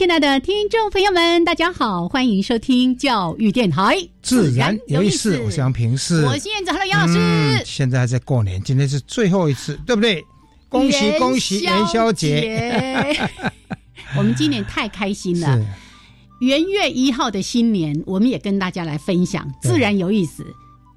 亲爱的听众朋友们，大家好，欢迎收听教育电台。自然有意思，我想平视。我是燕子，Hello，杨老师。现在还在过年，今天是最后一次，对不对？恭喜恭喜元宵节！我们今年太开心了。元月一号的新年，我们也跟大家来分享自然有意思。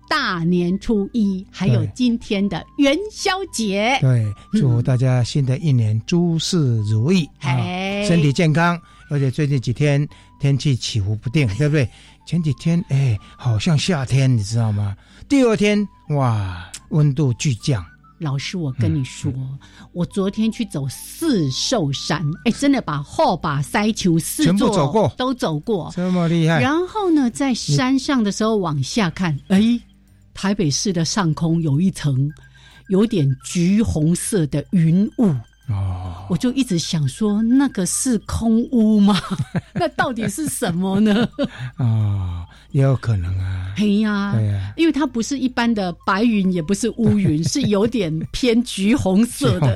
大年初一，还有今天的元宵节。对，祝大家新的一年诸事如意，哎身体健康。而且最近几天天气起伏不定，对不对？前几天哎，好像夏天，你知道吗？第二天哇，温度巨降。老师，我跟你说，我昨天去走四寿山，哎，真的把后把塞球四全部走过，都走过，这么厉害。然后呢，在山上的时候往下看，哎。台北市的上空有一层有点橘红色的云雾哦，我就一直想说，那个是空屋吗？那到底是什么呢？啊，也有可能啊。嘿呀，对呀，因为它不是一般的白云，也不是乌云，是有点偏橘红色的。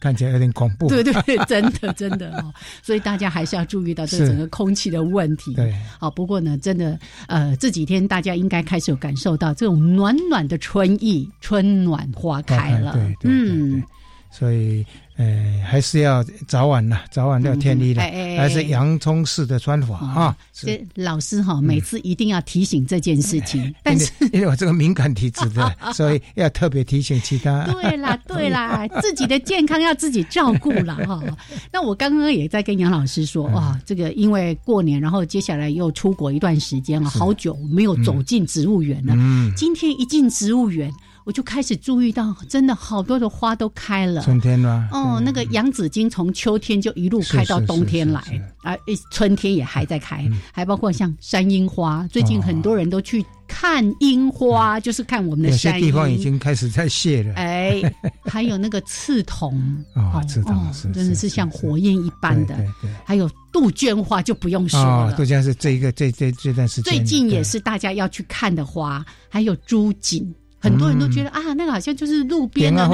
看起来有点恐怖，对对对，真的真的哦，所以大家还是要注意到这整个空气的问题。对，好，不过呢，真的，呃，这几天大家应该开始有感受到这种暖暖的春意，春暖花开了。对，嗯，所以。呃，还是要早晚呐，早晚要天衣的，还是洋葱式的穿法啊。这老师哈，每次一定要提醒这件事情。但是因为我这个敏感体质的，所以要特别提醒其他。对啦，对啦，自己的健康要自己照顾了哈。那我刚刚也在跟杨老师说，哇，这个因为过年，然后接下来又出国一段时间了，好久没有走进植物园了。嗯，今天一进植物园。我就开始注意到，真的好多的花都开了。春天吗？哦，那个洋紫荆从秋天就一路开到冬天来，啊，春天也还在开，还包括像山樱花。最近很多人都去看樱花，就是看我们的山。有些地方已经开始在谢了。哎，还有那个刺桐啊，刺桐是真的是像火焰一般的。还有杜鹃花就不用说了，杜鹃是这一个这这这段时间最近也是大家要去看的花，还有朱槿。很多人都觉得啊，那个好像就是路边的那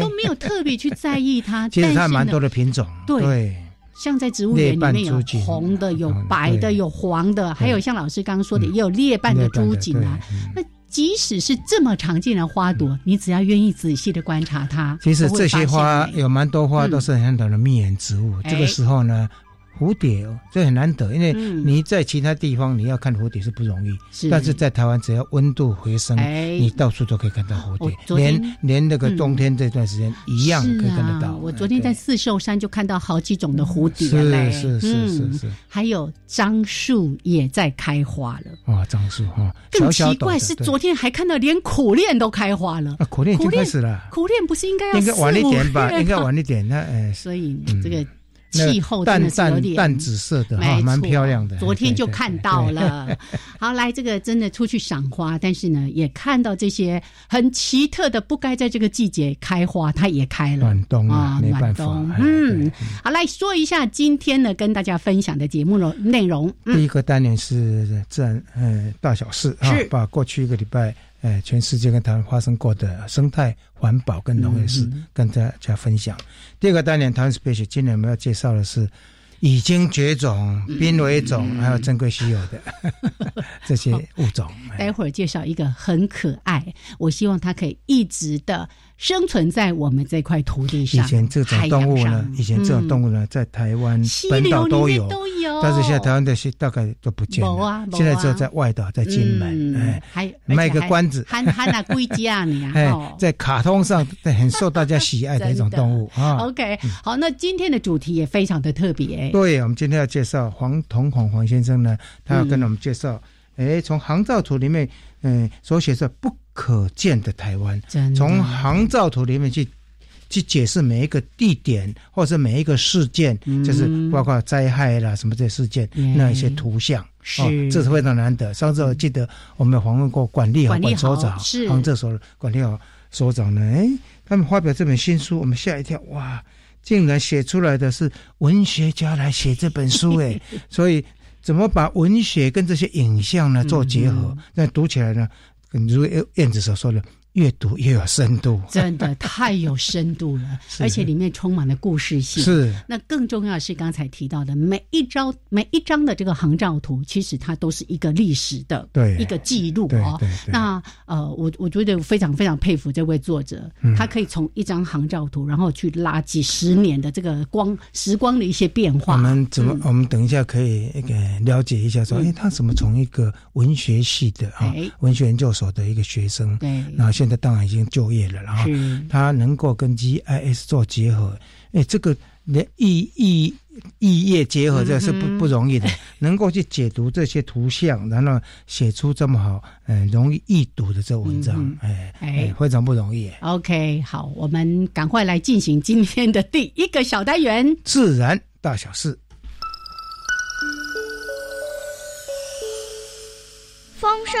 都没有特别去在意它。其实它蛮多的品种，对，像在植物园里面有红的、有白的、有黄的，还有像老师刚刚说的，也有裂瓣的朱槿啊。那即使是这么常见的花朵，你只要愿意仔细的观察它，其实这些花有蛮多花都是很多的蜜源植物。这个时候呢。蝴蝶哦，这很难得，因为你在其他地方你要看蝴蝶是不容易，但是在台湾只要温度回升，你到处都可以看到蝴蝶，连连那个冬天这段时间一样可以看得到。我昨天在四秀山就看到好几种的蝴蝶是是是是是，还有樟树也在开花了。哇，樟树哈，更奇怪是昨天还看到连苦楝都开花了。啊苦楝已经开始了，苦楝不是应该要应该晚一点吧？应该晚一点，那哎，所以这个。气候淡淡淡紫色的，哈，蛮漂亮的。昨天就看到了。好，来这个真的出去赏花，但是呢，也看到这些很奇特的，不该在这个季节开花，它也开了。暖冬啊，暖冬。嗯，好，来说一下今天呢，跟大家分享的节目内内容。第一个单元是自然，呃，大小事啊，把过去一个礼拜。哎，全世界跟台湾发生过的生态环保跟农业事，跟大家分享。第二个单元，台湾 special，今年我们要介绍的是已经绝种、濒危种，还有珍贵稀有的 这些物种。待会儿介绍一个很可爱，我希望它可以一直的生存在我们这块土地上。以前这种动物呢，以前这种动物呢，在台湾本岛都有，但是现在台湾的是大概都不见了。现在只有在外岛，在金门，哎，还卖个关子，还还那龟家呢，哎，在卡通上很受大家喜爱的一种动物 啊。OK，好，那今天的主题也非常的特别。对，我们今天要介绍黄瞳孔黄先生呢，他要跟我们介绍。哎，从航照图里面，嗯，所写的不可见的台湾，从航照图里面去去解释每一个地点，或者每一个事件，就是包括灾害啦什么这些事件，那一些图像，是。这是非常难得。上次我记得我们访问过管理好管所长，航照所管理好所长呢，哎，他们发表这本新书，我们吓一跳，哇，竟然写出来的是文学家来写这本书，哎，所以。怎么把文学跟这些影像呢做结合？那读起来呢，你如燕子所说的。越读越有深度，真的太有深度了，而且里面充满了故事性。是，那更重要是刚才提到的每一张每一张的这个航照图，其实它都是一个历史的对。一个记录哦。那呃，我我觉得非常非常佩服这位作者，他可以从一张航照图，然后去拉几十年的这个光时光的一些变化。我们怎么？我们等一下可以那个了解一下，说哎，他怎么从一个文学系的啊，文学研究所的一个学生，对，然后现在当然已经就业了，然后他能够跟 GIS 做结合，哎，这个连异异异业结合这是不不容易的，能够去解读这些图像，然后写出这么好，嗯，容易易读的这文章，哎。哎，非常不容易。OK，好，我们赶快来进行今天的第一个小单元——自然大小事。风声、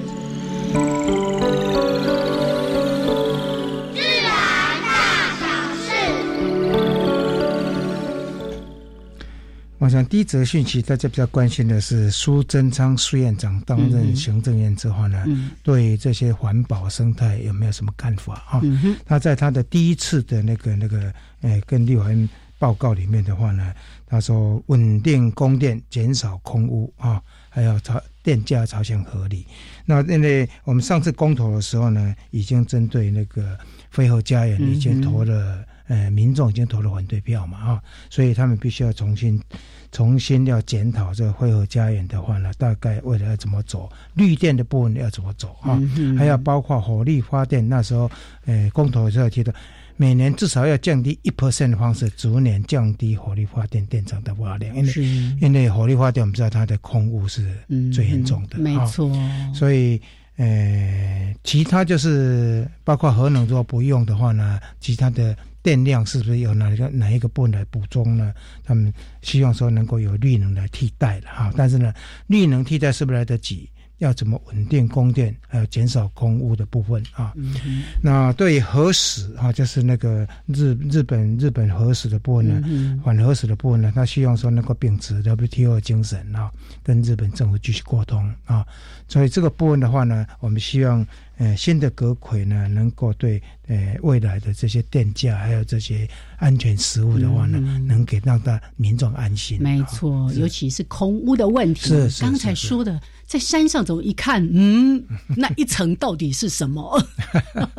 想第一则讯息，大家比较关心的是苏贞昌苏院长担任行政院之后呢，对这些环保生态有没有什么看法啊？他在他的第一次的那个那个呃跟立委报告里面的话呢，他说稳定供电，减少空污啊，还有朝电价朝向合理。那因为我们上次公投的时候呢，已经针对那个飞鹤家园已经投了。呃，民众已经投了反对票嘛，啊，所以他们必须要重新、重新要检讨这个汇合家园的话呢，大概未来要怎么走，绿电的部分要怎么走啊？还要包括火力发电，那时候，呃，公投的时候提到，每年至少要降低一 percent 的方式，逐年降低火力发电电厂的发量，因为因为火力发电我们知道它的空污是最严重的，没错，所以。呃，其他就是包括核能，如果不用的话呢，其他的电量是不是有哪一个哪一个部分来补充呢？他们希望说能够有绿能来替代的哈，但是呢，绿能替代是不是来得及？要怎么稳定供电，还有减少空污的部分啊？那对于核实啊，就是那个日日本日本核实的部分呢，反核实的部分呢，他希望说能够秉持 WTO 精神啊，跟日本政府继续沟通啊。所以这个部分的话呢，我们希望。呃，新的隔魁呢，能够对呃未来的这些电价还有这些安全食物的话呢，能给让大民众安心。没错，尤其是空屋的问题。是是刚才说的，在山上怎么一看，嗯，那一层到底是什么？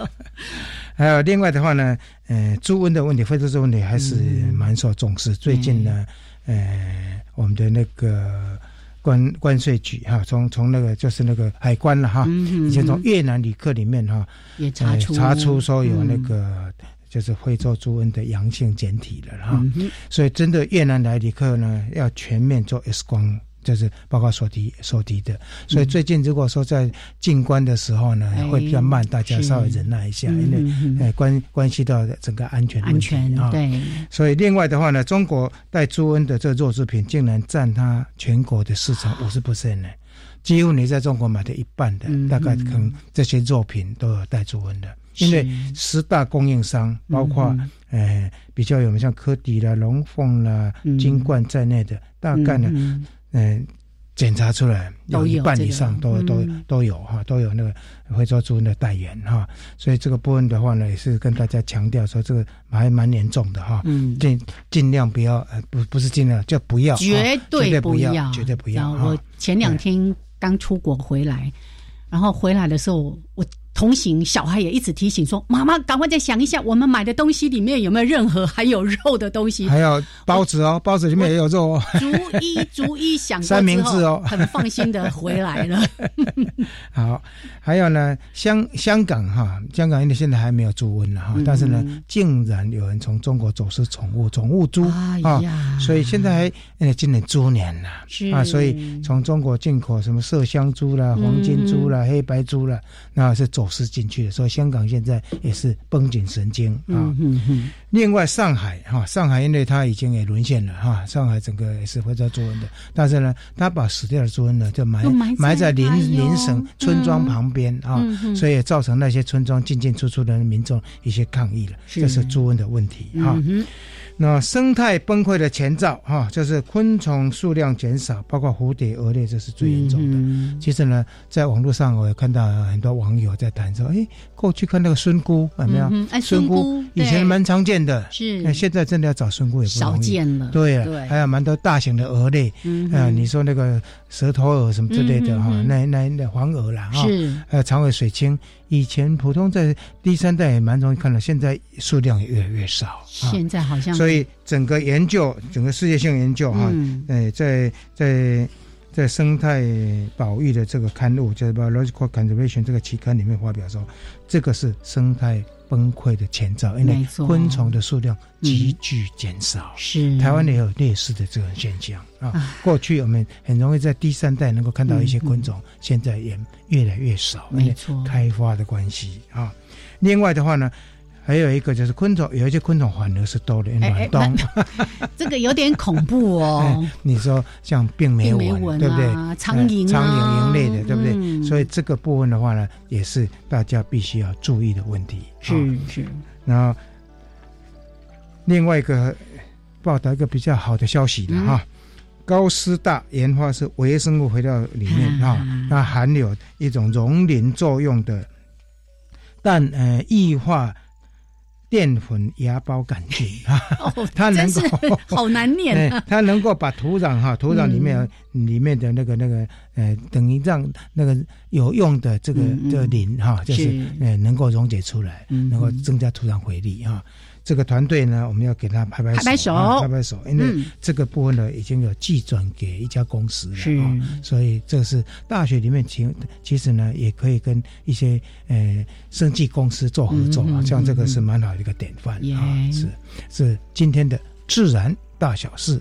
还有另外的话呢，呃，猪瘟的问题，非洲猪瘟问题还是蛮受重视。最近呢，呃，我们的那个。关关税局哈，从从那个就是那个海关了哈，以前从越南旅客里面哈，也查出查出说有那个就是非洲猪瘟的阳性检体了哈，所以真的越南来旅客呢，要全面做 X 光。就是包括所提所提的，所以最近如果说在进关的时候呢，会比较慢，大家稍微忍耐一下，因为呃关关系到整个安全安全啊。对，所以另外的话呢，中国带猪瘟的这个肉制品竟然占它全国的市场五十 percent 呢，几乎你在中国买的一半的，大概可能这些肉品都有带猪瘟的，因为十大供应商包括呃比较有名像科迪啦、龙凤啦、金冠在内的，大概呢。嗯，检查出来有一半以上都都都有哈，都有那个非洲猪瘟的带源哈，所以这个部分的话呢，也是跟大家强调说，这个还蛮严重的哈，尽尽量不要呃不不是尽量就不要，绝对不要，绝对不要。我前两天刚出国回来，然后回来的时候我。同行小孩也一直提醒说：“妈妈，赶快再想一下，我们买的东西里面有没有任何含有肉的东西？还有包子哦，包子里面也有肉哦。”逐一逐一想三明治哦，很放心的回来了。好，还有呢，香香港哈，香港因为现在还没有猪瘟了哈，但是呢，竟然有人从中国走私宠物宠物猪啊，所以现在还呃今年猪年了啊，所以从中国进口什么麝香猪啦、黄金猪啦、黑白猪啦，那是走。是进去的，所以香港现在也是绷紧神经啊。另外，上海哈，上海因为它已经也沦陷了哈，上海整个也是会在猪瘟的，但是呢，他把死掉的猪瘟呢就埋埋在邻邻省村庄旁边啊，所以也造成那些村庄进进出出的民众一些抗议了，这是猪瘟的问题哈。那生态崩溃的前兆，哈，就是昆虫数量减少，包括蝴蝶、蛾类，这是最严重的。其实呢，在网络上我也看到很多网友在谈说，哎，过去看那个孙菇有没有？哎，孙菇以前蛮常见的，是，那现在真的要找孙菇也不容易。少见了。对啊，还有蛮多大型的蛾类，嗯，你说那个蛇头蛾什么之类的哈，那那那黄蛾啦，哈，还有长尾水青。以前普通在第三代也蛮容易看到，现在数量也越来越少。现在好像所以整个研究，整个世界性研究哈，哎，在在在生态保育的这个刊物，就是《Biological Conservation》这个期刊里面发表说，这个是生态崩溃的前兆，因为昆虫的数量急剧减少。是台湾也有类似的这种现象啊。过去我们很容易在第三代能够看到一些昆虫，现在也。越来越少，没错，开发的关系啊。另外的话呢，还有一个就是昆虫，有一些昆虫反而是多的暖冬，这个有点恐怖哦。你说像病媒蚊，对不对？苍蝇、苍蝇蝇类的，对不对？所以这个部分的话呢，也是大家必须要注意的问题。是是。然后另外一个报道一个比较好的消息了哈。高师大研发是微生物肥料里面哈，它含有一种溶磷作用的但呃异化淀粉芽孢杆菌。啊 它能够好难念，它能够把土壤哈土壤里面里面的那个那个呃等于让那个有用的这个的磷哈，就是呃能够溶解出来，能够增加土壤回力哈。这个团队呢，我们要给他拍拍手，拍拍手，因为这个部分呢已经有寄转给一家公司了啊，所以这是大学里面其其实呢也可以跟一些呃生技公司做合作啊，像这个是蛮好的一个典范啊，是是今天的自然大小事。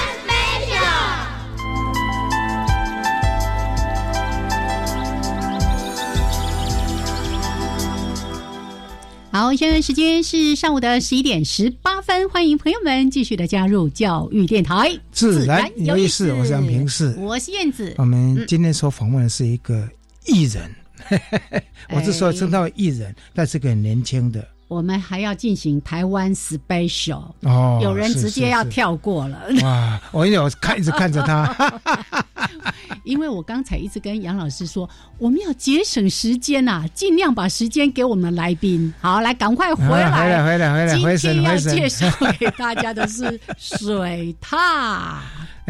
好，现在时间是上午的十一点十八分，欢迎朋友们继续的加入教育电台，自然有意思。我是杨平世，我是燕子。我们今天所访问的是一个艺人，我之所以称他为艺人，但是个很年轻的。我们还要进行台湾 special 哦，有人直接要跳过了。哇，我有看一直看着他，因为我刚才一直跟杨老师说，我们要节省时间呐，尽量把时间给我们来宾。好，来赶快回来，回来，回来，回来。今天要介绍给大家的是水獭。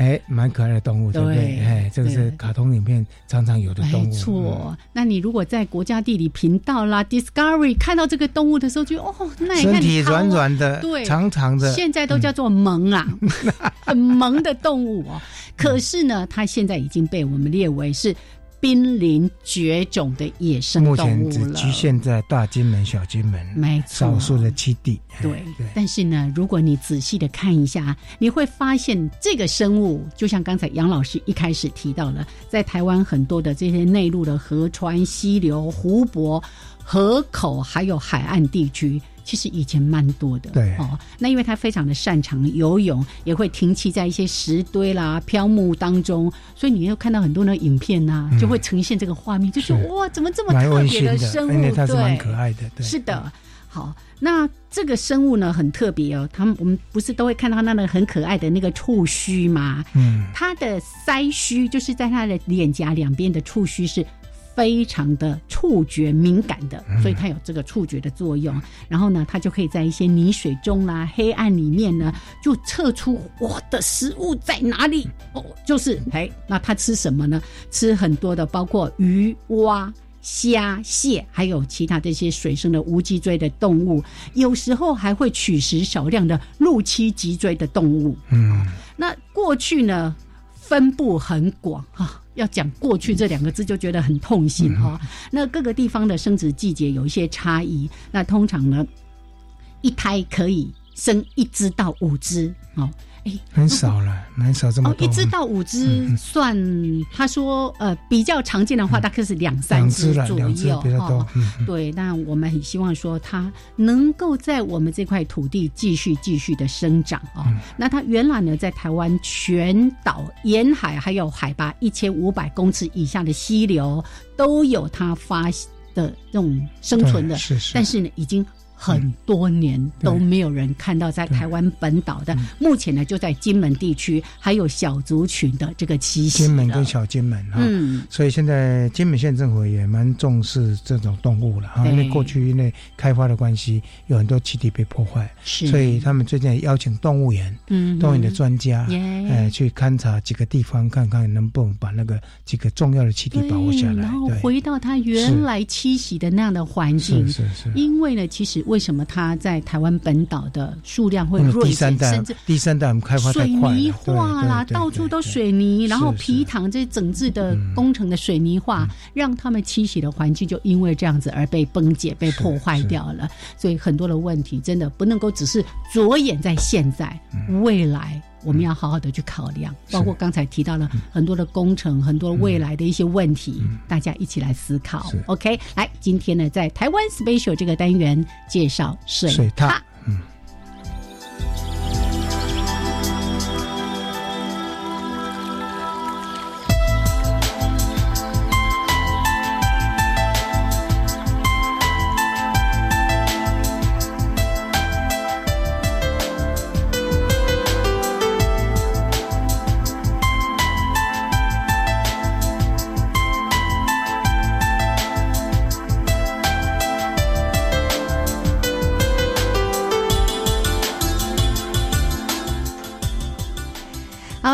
哎，蛮可爱的动物，对不对？哎，这个是卡通影片常常有的动物。没错，那你如果在国家地理频道啦、Discovery 看到这个动物的时候，就哦，那身体软软的，对，长长的，现在都叫做萌啊，很萌的动物哦。可是呢，它现在已经被我们列为是濒临绝种的野生动物了。目前只局限在大金门、小金门，没错，少数的栖地。对，但是呢，如果你仔细的看一下，你会发现这个生物，就像刚才杨老师一开始提到了，在台湾很多的这些内陆的河川、溪流、湖泊、河口，还有海岸地区。其实以前蛮多的，对哦。那因为他非常的擅长游泳，也会停栖在一些石堆啦、漂木当中，所以你又看到很多的影片呐，就会呈现这个画面，就觉得哇，怎么这么特别的生物？对，是蛮可爱的。对是的，好，那这个生物呢很特别哦。他们我们不是都会看到那个很可爱的那个触须吗？嗯，它的腮须就是在它的脸颊两边的触须是。非常的触觉敏感的，所以它有这个触觉的作用。然后呢，它就可以在一些泥水中啦、黑暗里面呢，就测出我的食物在哪里。哦，就是哎，那它吃什么呢？吃很多的，包括鱼、蛙、虾、蟹，还有其他这些水生的无脊椎的动物。有时候还会取食少量的陆栖脊椎的动物。嗯，那过去呢，分布很广哈。要讲过去这两个字就觉得很痛心哈。那各个地方的生殖季节有一些差异。那通常呢，一胎可以生一只到五只哦。哎，很少了，很少这么多。一只到五只算，他说呃比较常见的话，大概是两三只左右哈。对，那我们很希望说它能够在我们这块土地继续继续的生长哦。那它原来呢，在台湾全岛沿海还有海拔一千五百公尺以下的溪流都有它发的这种生存的，是是。但是呢，已经。很多年都没有人看到在台湾本岛的，目前呢就在金门地区还有小族群的这个栖息。金门跟小金门哈，嗯，所以现在金门县政府也蛮重视这种动物了哈，因为过去因为开发的关系，有很多栖地被破坏，是，所以他们最近邀请动物园，嗯，动物园的专家，哎，去勘察几个地方，看看能不能把那个几个重要的栖地保护下来，然后回到它原来栖息的那样的环境，是是，因为呢，其实。为什么它在台湾本岛的数量会弱一些？甚至第三代我们开发水泥化啦，到处都水泥，然后皮塘这整治的工程的水泥化，让他们栖息的环境就因为这样子而被崩解、被破坏掉了。所以很多的问题真的不能够只是着眼在现在，未来。我们要好好的去考量，包括刚才提到了很多的工程，很多未来的一些问题，大家一起来思考。OK，来，今天呢，在台湾 Special 这个单元介绍水獭。好，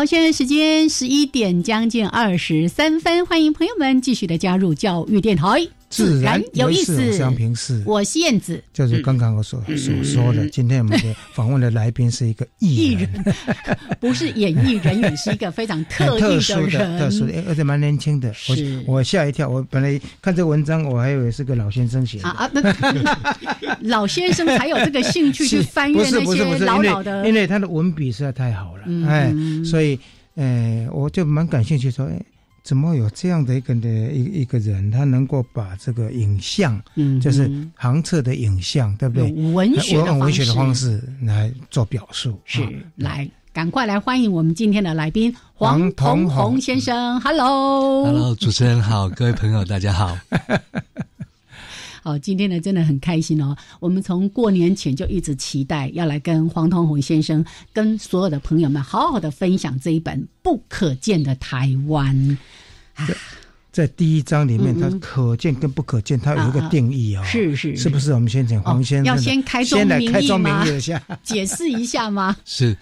现在时间十一点将近二十三分，欢迎朋友们继续的加入教育电台。自然有意思，相平视。我是燕子，就是刚刚我所所说的。今天我们的访问的来宾是一个艺人，不是演艺人也，是一个非常 特特殊的、特殊的，而且蛮年轻的。我我吓一跳，我本来看这文章，我还以为是个老先生写的啊。老先生才有这个兴趣去翻阅那些老老的，因为他的文笔实在太好了，哎，所以，哎，我就蛮感兴趣说，哎。怎么有这样的一个的一一个人，他能够把这个影像，嗯，就是航测的影像，对不对？文学用文学的方式来做表述，是来赶快来欢迎我们今天的来宾黄同宏。先生，Hello，Hello，主持人好，各位朋友大家好。好，今天呢真的很开心哦。我们从过年前就一直期待要来跟黄同宏先生，跟所有的朋友们好好的分享这一本《不可见的台湾》。在第一章里面，它可见跟不可见，它有一个定义哦。是是，是不是？我们先请黄先生要先开宗明义吗？解释一下吗？是，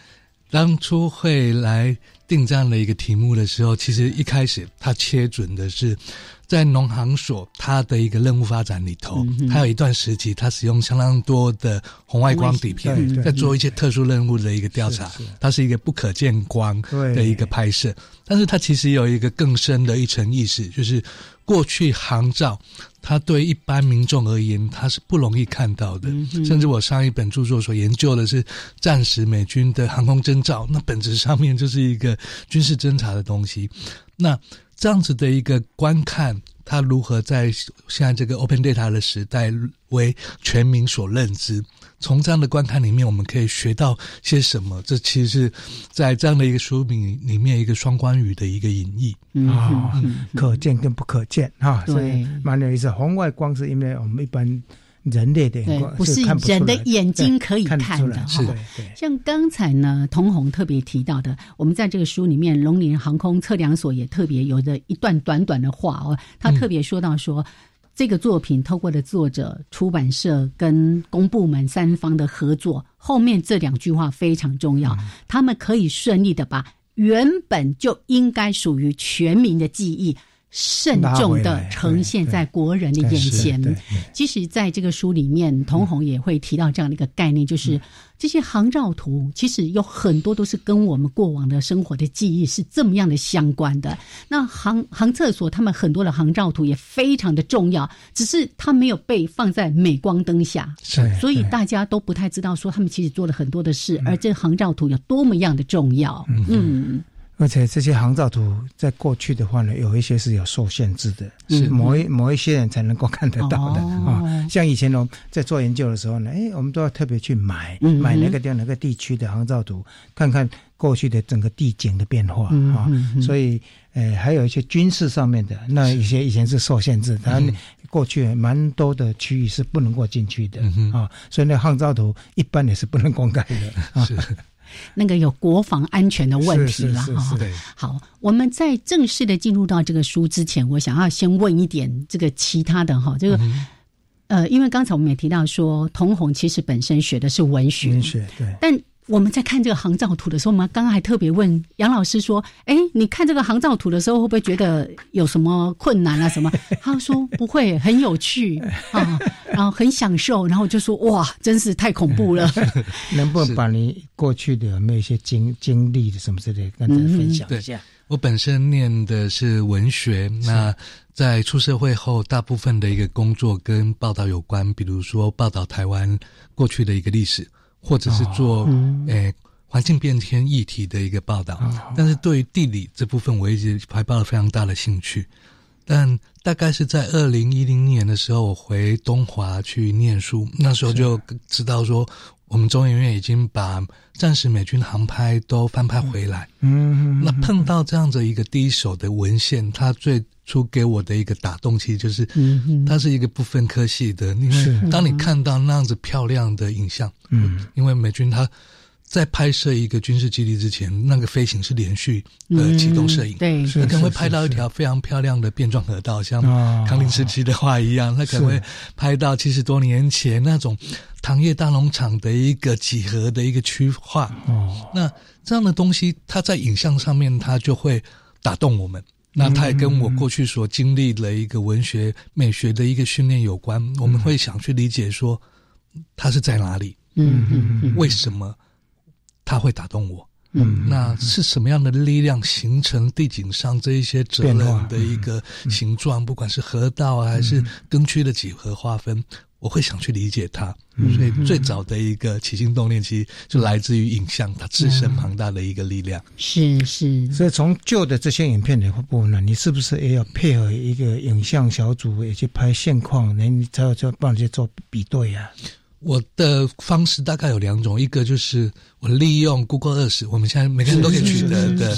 当初会来定这样的一个题目的时候，其实一开始他切准的是。在农行所，它的一个任务发展里头，还有一段时期，它使用相当多的红外光底片，在做一些特殊任务的一个调查。它是一个不可见光的一个拍摄，但是它其实有一个更深的一层意思，就是过去航照，它对一般民众而言，它是不容易看到的。甚至我上一本著作所研究的是战时美军的航空征兆，那本质上面就是一个军事侦察的东西。那这样子的一个观看，它如何在现在这个 open data 的时代为全民所认知？从这样的观看里面，我们可以学到些什么？这其实是在这样的一个书名里面一个双关语的一个隐喻啊，可见跟不可见啊，所以蛮有意思。红外光是因为我们一般。人类的眼光不是人的眼睛可以看的哈。像刚才呢，童红特别提到的，我们在这个书里面，龙陵航空测量所也特别有着一段短短的话哦，他特别说到说，这个作品透过了作者、出版社跟公部门三方的合作，后面这两句话非常重要，他们可以顺利的把原本就应该属于全民的记忆。慎重的呈现在国人的眼前。即使在这个书里面，童红也会提到这样的一个概念，就是。这些航照图其实有很多都是跟我们过往的生活的记忆是这么样的相关的。那航航厕所他们很多的航照图也非常的重要，只是它没有被放在镁光灯下，所以大家都不太知道说他们其实做了很多的事，而这航照图有多么样的重要。嗯。而且这些航照图在过去的话呢，有一些是有受限制的，是某一某一些人才能够看得到的啊。像以前呢，在做研究的时候呢，哎，我们都要特别去买买那个地哪个地区的航照图，看看过去的整个地景的变化啊。所以，呃，还有一些军事上面的，那一些以前是受限制，它过去蛮多的区域是不能够进去的啊。所以那航照图一般也是不能公开的啊。那个有国防安全的问题了哈。好，我们在正式的进入到这个书之前，我想要先问一点这个其他的哈，这个呃，因为刚才我们也提到说，童红其实本身学的是文学，文学对，但。我们在看这个航照图的时候，我们刚刚还特别问杨老师说：“哎，你看这个航照图的时候，会不会觉得有什么困难啊？什么？” 他说：“不会，很有趣啊，然后很享受。”然后就说：“哇，真是太恐怖了！能不能把你过去的有没有一些经经历的什么之类跟大家分享一下？”我本身念的是文学，那在出社会后，大部分的一个工作跟报道有关，比如说报道台湾过去的一个历史。或者是做诶环境变迁议题的一个报道，但是对于地理这部分，我一直怀抱了非常大的兴趣。但大概是在二零一零年的时候，我回东华去念书，那时候就知道说，我们中研院已经把战时美军航拍都翻拍回来。嗯，那碰到这样的一个第一手的文献，它最初给我的一个打动，其实就是，它是一个不分科系的，因为当你看到那样子漂亮的影像，嗯，因为美军他在拍摄一个军事基地之前，那个飞行是连续的启动摄影，对，他可能会拍到一条非常漂亮的变状河道，像康宁时期的话一样，他可能会拍到七十多年前那种糖业大农场的一个几何的一个区划，哦，那这样的东西，它在影像上面，它就会打动我们。那它也跟我过去所经历的一个文学美学的一个训练有关。我们会想去理解说，它是在哪里？嗯嗯，为什么它会打动我？嗯，那是什么样的力量形成地景上这一些责任的一个形状？不管是河道还是根区的几何划分。我会想去理解它，所以最早的一个起心动念，其实就来自于影像它自身庞大的一个力量。是是，所以从旧的这些影片的部分呢，你是不是也要配合一个影像小组，也去拍现况，你才有就帮你去做比对呀？我的方式大概有两种，一个就是我利用 Google Earth，我们现在每个人都可以取得的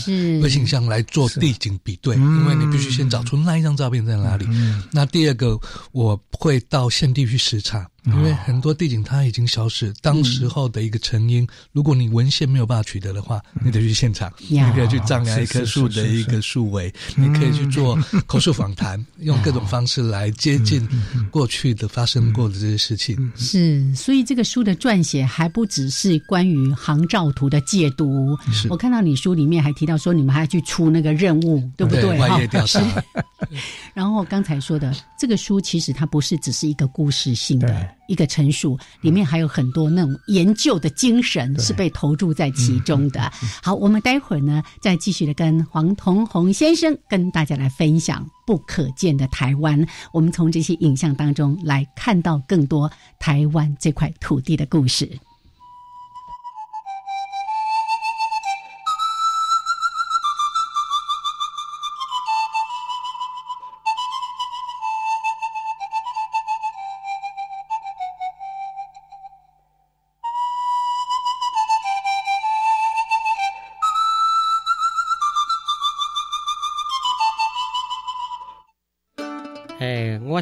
微信箱来做地景比对，因为你必须先找出那一张照片在哪里。那第二个，我会到现地去视察，因为很多地景它已经消失，当时候的一个成因，如果你文献没有办法取得的话，你得去现场，你可以去丈量一棵树的一个树围，你可以去做口述访谈，用各种方式来接近过去的发生过的这些事情。是，所以这个书的撰写还不只是关于航照图的解读。我看到你书里面还提到说，你们还要去出那个任务，对不对？然后刚才说的这个书，其实它不是只是一个故事性的一个陈述，里面还有很多那种研究的精神是被投注在其中的。好，我们待会儿呢，再继续的跟黄同宏先生跟大家来分享不可见的台湾。我们从这些影像当中来看到更多台湾这块土地的故事。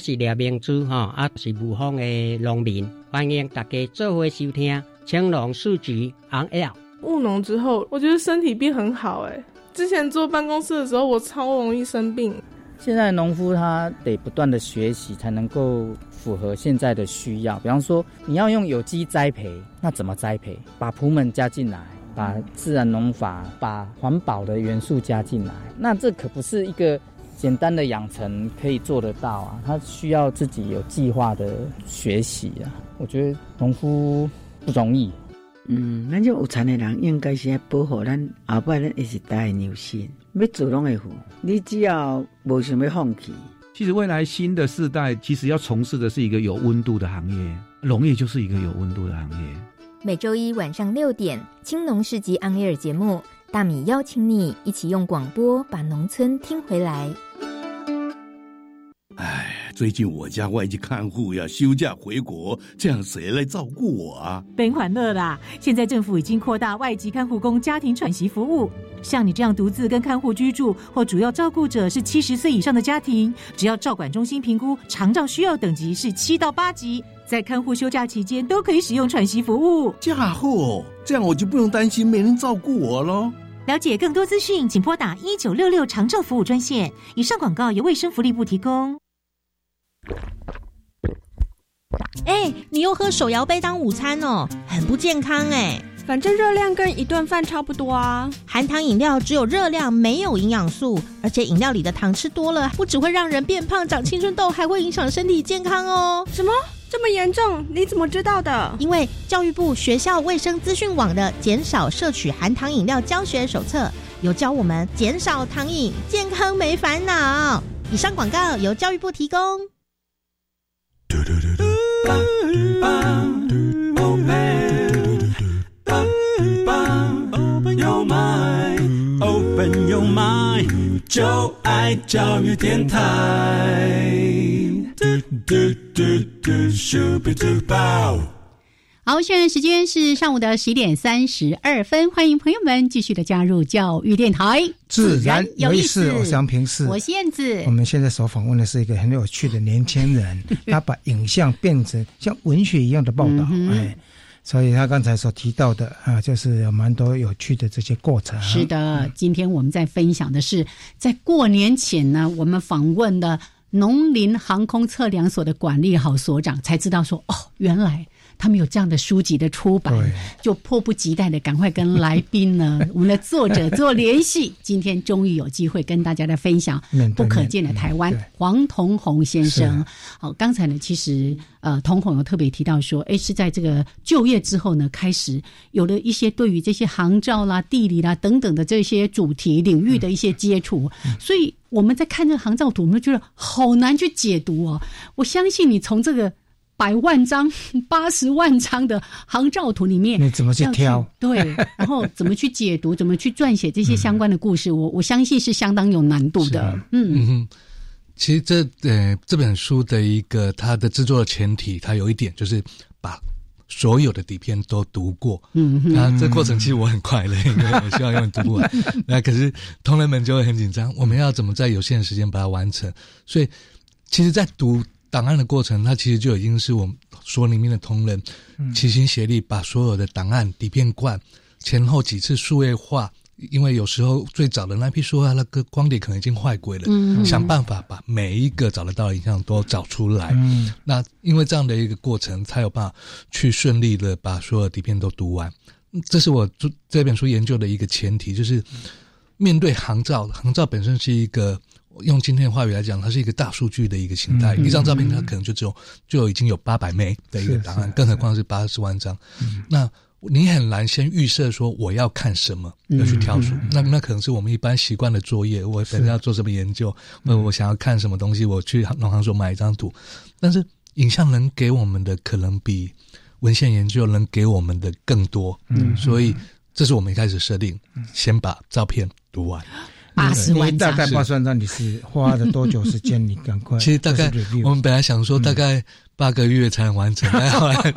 是廖明珠哈，啊是武丰的农民，欢迎大家做回收听青龙数据 on L。务农之后，我觉得身体变很好哎。之前坐办公室的时候，我超容易生病。现在农夫他得不断的学习，才能够符合现在的需要。比方说，你要用有机栽培，那怎么栽培？把蒲门加进来，把自然农法，把环保的元素加进来，那这可不是一个。简单的养成可以做得到啊，他需要自己有计划的学习啊。我觉得农夫不容易。嗯，咱这有田的人应该是保护咱后辈咱一直代的牛心，要做拢会付。你只要无想要放弃。其实未来新的世代其实要从事的是一个有温度的行业，农业就是一个有温度的行业。每周一晚上六点，青农市集 On Air 节目，大米邀请你一起用广播把农村听回来。哎，最近我家外籍看护要休假回国，这样谁来照顾我啊？别欢乐啦！现在政府已经扩大外籍看护工家庭喘息服务，像你这样独自跟看护居住，或主要照顾者是七十岁以上的家庭，只要照管中心评估长照需要等级是七到八级，在看护休假期间都可以使用喘息服务。嫁祸，这样我就不用担心没人照顾我喽。了解更多资讯，请拨打一九六六长照服务专线。以上广告由卫生福利部提供。哎，你又喝手摇杯当午餐哦，很不健康哎。反正热量跟一顿饭差不多啊。含糖饮料只有热量，没有营养素，而且饮料里的糖吃多了，不只会让人变胖、长青春痘，还会影响身体健康哦。什么这么严重？你怎么知道的？因为教育部学校卫生资讯网的减少摄取含糖饮料教学手册有教我们减少糖饮，健康没烦恼。以上广告由教育部提供。Open your mind，就爱教育电台。好，现在时间是上午的十一点三十二分，欢迎朋友们继续的加入教育电台，自然有意思。我杨平是，我燕子。我们现在所访问的是一个很有趣的年轻人，他把影像变成像文学一样的报道，哎，所以他刚才所提到的啊，就是有蛮多有趣的这些过程。是的，今天我们在分享的是，在过年前呢，我们访问的农林航空测量所的管理好所长，才知道说，哦，原来。他们有这样的书籍的出版，就迫不及待的赶快跟来宾呢，我们的作者做联系。今天终于有机会跟大家来分享《不可见的台湾》，黄同宏先生。好，刚才呢，其实呃，同宏有特别提到说，哎，是在这个就业之后呢，开始有了一些对于这些航照啦、地理啦等等的这些主题领域的一些接触，所以我们在看这个航照图，我们觉得好难去解读哦。我相信你从这个。百万张、八十万张的航照图里面，你怎么去挑？对，然后怎么去解读？怎么去撰写这些相关的故事？我我相信是相当有难度的。嗯，其实这呃这本书的一个它的制作的前提，它有一点就是把所有的底片都读过。嗯，那这过程其实我很快乐，因为我希望用读不完。那可是同仁们就会很紧张，我们要怎么在有限的时间把它完成？所以，其实，在读。档案的过程，它其实就已经是我们所里面的同仁齐心协力，把所有的档案底片罐前后几次数位化。因为有时候最早的那批书啊那个光碟可能已经坏鬼了，嗯，想办法把每一个找得到的影像都找出来。嗯，那因为这样的一个过程，才有办法去顺利的把所有底片都读完。这是我这这本书研究的一个前提，就是面对航照，航照本身是一个用今天的话语来讲，它是一个大数据的一个形态。一张照片它可能就只有就已经有八百枚的一个答案，更何况是八十万张。那你很难先预设说我要看什么，要去挑选。那那可能是我们一般习惯的作业。我本身要做什么研究，那我想要看什么东西，我去农行所买一张图。但是影像能给我们的可能比文献研究能给我们的更多。嗯，所以这是我们一开始设定，先把照片读完。八十万大概八十万张，你是花了多久时间？你赶快。其实大概我们本来想说大概。八个月才能完成，后来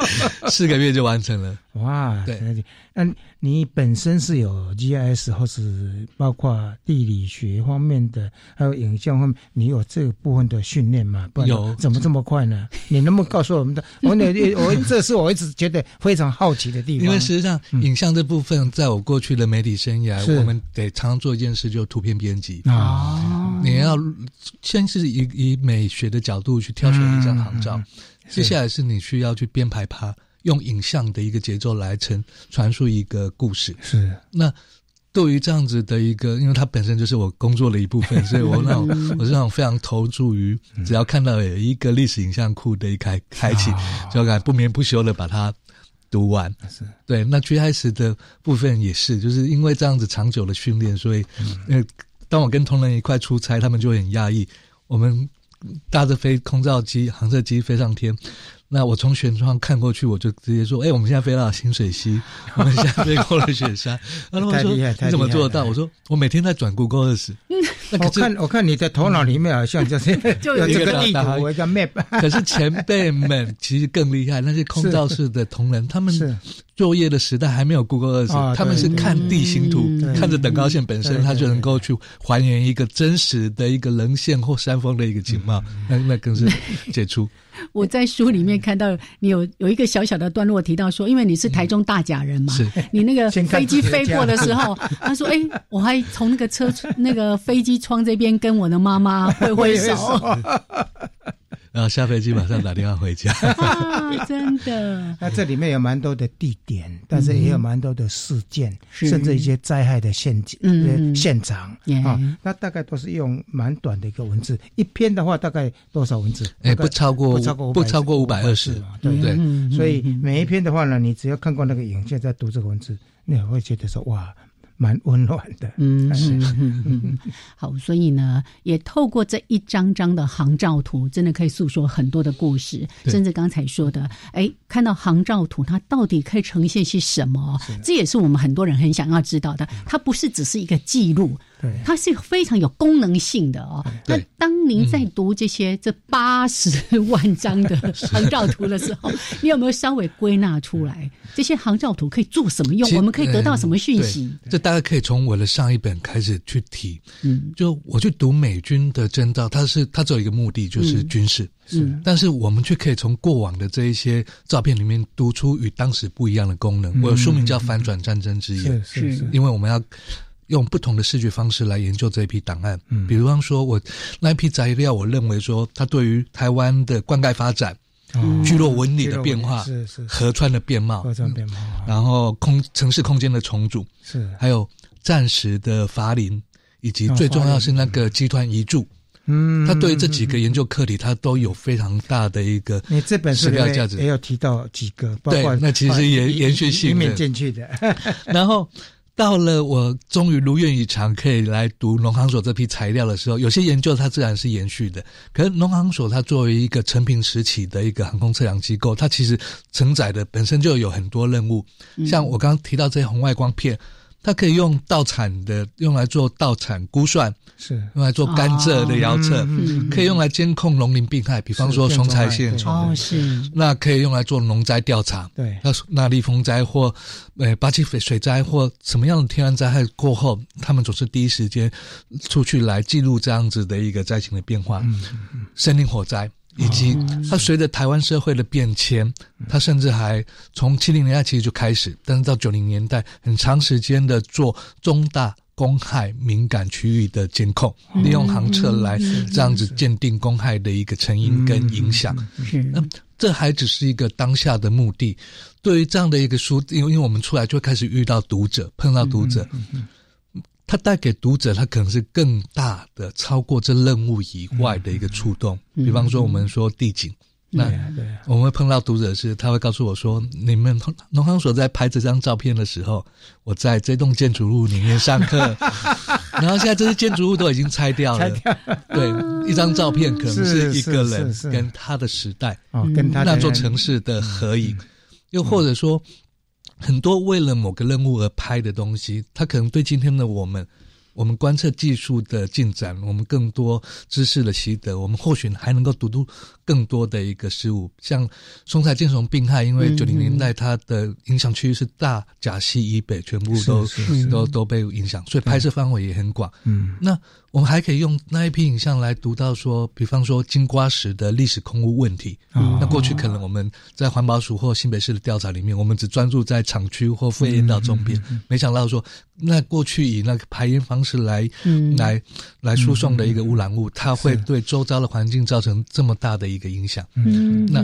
四个月就完成了。哇，对，那你本身是有 GIS 或是包括地理学方面的，还有影像方面，你有这个部分的训练吗？有，怎么这么快呢？你能不能告诉我们的？我那我这是我一直觉得非常好奇的地方。因为事实上，影像这部分，在我过去的媒体生涯，我们得常常做一件事，就是图片编辑啊。你要先是以以美学的角度去挑选一张航照。接下来是你需要去编排它，用影像的一个节奏来传传述一个故事。是那对于这样子的一个，因为它本身就是我工作的一部分，所以我那种我是那种非常投注于，只要看到有一个历史影像库的一开开启，就敢不眠不休的把它读完。是对。那最开始的部分也是，就是因为这样子长久的训练，所以呃，当我跟同仁一块出差，他们就很压抑我们。搭着飞空照机、航射机飞上天，那我从舷窗看过去，我就直接说：“哎，我们现在飞到新水溪，我们现在飞过了雪山。”然后他说：“你怎么做得到？”我说：“我每天在转 Google Earth。”我看，我看你的头脑里面好像 就是有这个地图，一个 map。可是前辈们其实更厉害，那些空照室的同仁，他们作业的时代还没有 Google Earth，他们是看地形图，看着等高线本身，他就能够去还原一个真实的一个棱线或山峰的一个景貌，那那更是杰出。我在书里面看到你有有一个小小的段落提到说，因为你是台中大甲人嘛，你那个 飞机飞过的时候，他说：“哎，我还从那个车那个飞机。”窗这边跟我的妈妈挥挥手，然后下飞机马上打电话回家。真的，那这里面有蛮多的地点，但是也有蛮多的事件，甚至一些灾害的陷阱、现场啊。那大概都是用蛮短的一个文字，一篇的话大概多少文字？哎，不超过不超过不超过五百二十，对不对？所以每一篇的话呢，你只要看过那个影片，再读这个文字，你会觉得说哇。蛮温暖的，嗯，是，好，所以呢，也透过这一张张的航照图，真的可以诉说很多的故事，甚至刚才说的，哎，看到航照图，它到底可以呈现些什么？这也是我们很多人很想要知道的。它不是只是一个记录。对，它是非常有功能性的哦。那当您在读这些这八十万张的 航照图的时候，你有没有稍微归纳出来这些航照图可以做什么用？我们可以得到什么讯息？这大概可以从我的上一本开始去提。嗯，就我去读美军的征兆，它是它只有一个目的，就是军事。是，但是我们却可以从过往的这一些照片里面读出与当时不一样的功能。我的书名叫《反转战争之夜》，是是，因为我们要。用不同的视觉方式来研究这一批档案，嗯，比方说，我那一批材料，我认为说，它对于台湾的灌溉发展、聚落纹理的变化、是是河川的变貌、河川变貌，然后空城市空间的重组，是。还有暂时的伐林，以及最重要是那个集团遗著，嗯，他对于这几个研究课题，他都有非常大的一个你这本书价值，也有提到几个，对，那其实延延续性的。进去的，然后。到了我终于如愿以偿可以来读农行所这批材料的时候，有些研究它自然是延续的。可是农行所它作为一个成平时期的一个航空测量机构，它其实承载的本身就有很多任务。像我刚刚提到这些红外光片。它可以用稻产的用来做稻产估算，是用来做甘蔗的遥测，可以用来监控农林病害，比方说虫财线虫。哦，是。那可以用来做农灾调查。对。那那立风灾或呃八七水水灾或什么样的天然灾害过后，他们总是第一时间出去来记录这样子的一个灾情的变化。森林火灾以及它随着台湾社会的变迁，它甚至还从七零年代其实就开始，但是到九零年代很长时间的做中大公害敏感区域的监控，利用航测来这样子鉴定公害的一个成因跟影响。那这还只是一个当下的目的。对于这样的一个书，因为因为我们出来就开始遇到读者，碰到读者。它带给读者，它可能是更大的、超过这任务以外的一个触动。比方说，我们说地景，那我们会碰到读者是，他会告诉我说：“你们农行所在拍这张照片的时候，我在这栋建筑物里面上课，然后现在这些建筑物都已经拆掉了。对，一张照片可能是一个人跟他的时代，跟他那座城市的合影，又或者说。”很多为了某个任务而拍的东西，它可能对今天的我们，我们观测技术的进展，我们更多知识的习得，我们或许还能够读读更多的一个事物。像松菜剑虫病害，因为九零年代它的影响区域是大甲溪以北，全部都都都被影响，所以拍摄范围也很广。嗯，那。我们还可以用那一批影像来读到说，比方说金瓜石的历史空屋问题。那过去可能我们在环保署或新北市的调查里面，我们只专注在厂区或废烟道中边，没想到说，那过去以那个排烟方式来来来输送的一个污染物，它会对周遭的环境造成这么大的一个影响。嗯，那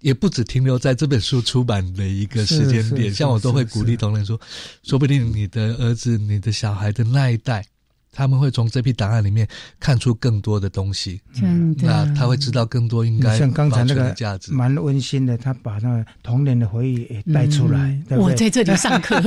也不止停留在这本书出版的一个时间点，像我都会鼓励同仁说，说不定你的儿子、你的小孩的那一代。他们会从这批档案里面看出更多的东西，真的，那他会知道更多应该像刚才那个价值，蛮温馨的。他把那童年的回忆也带出来，我在这里上课。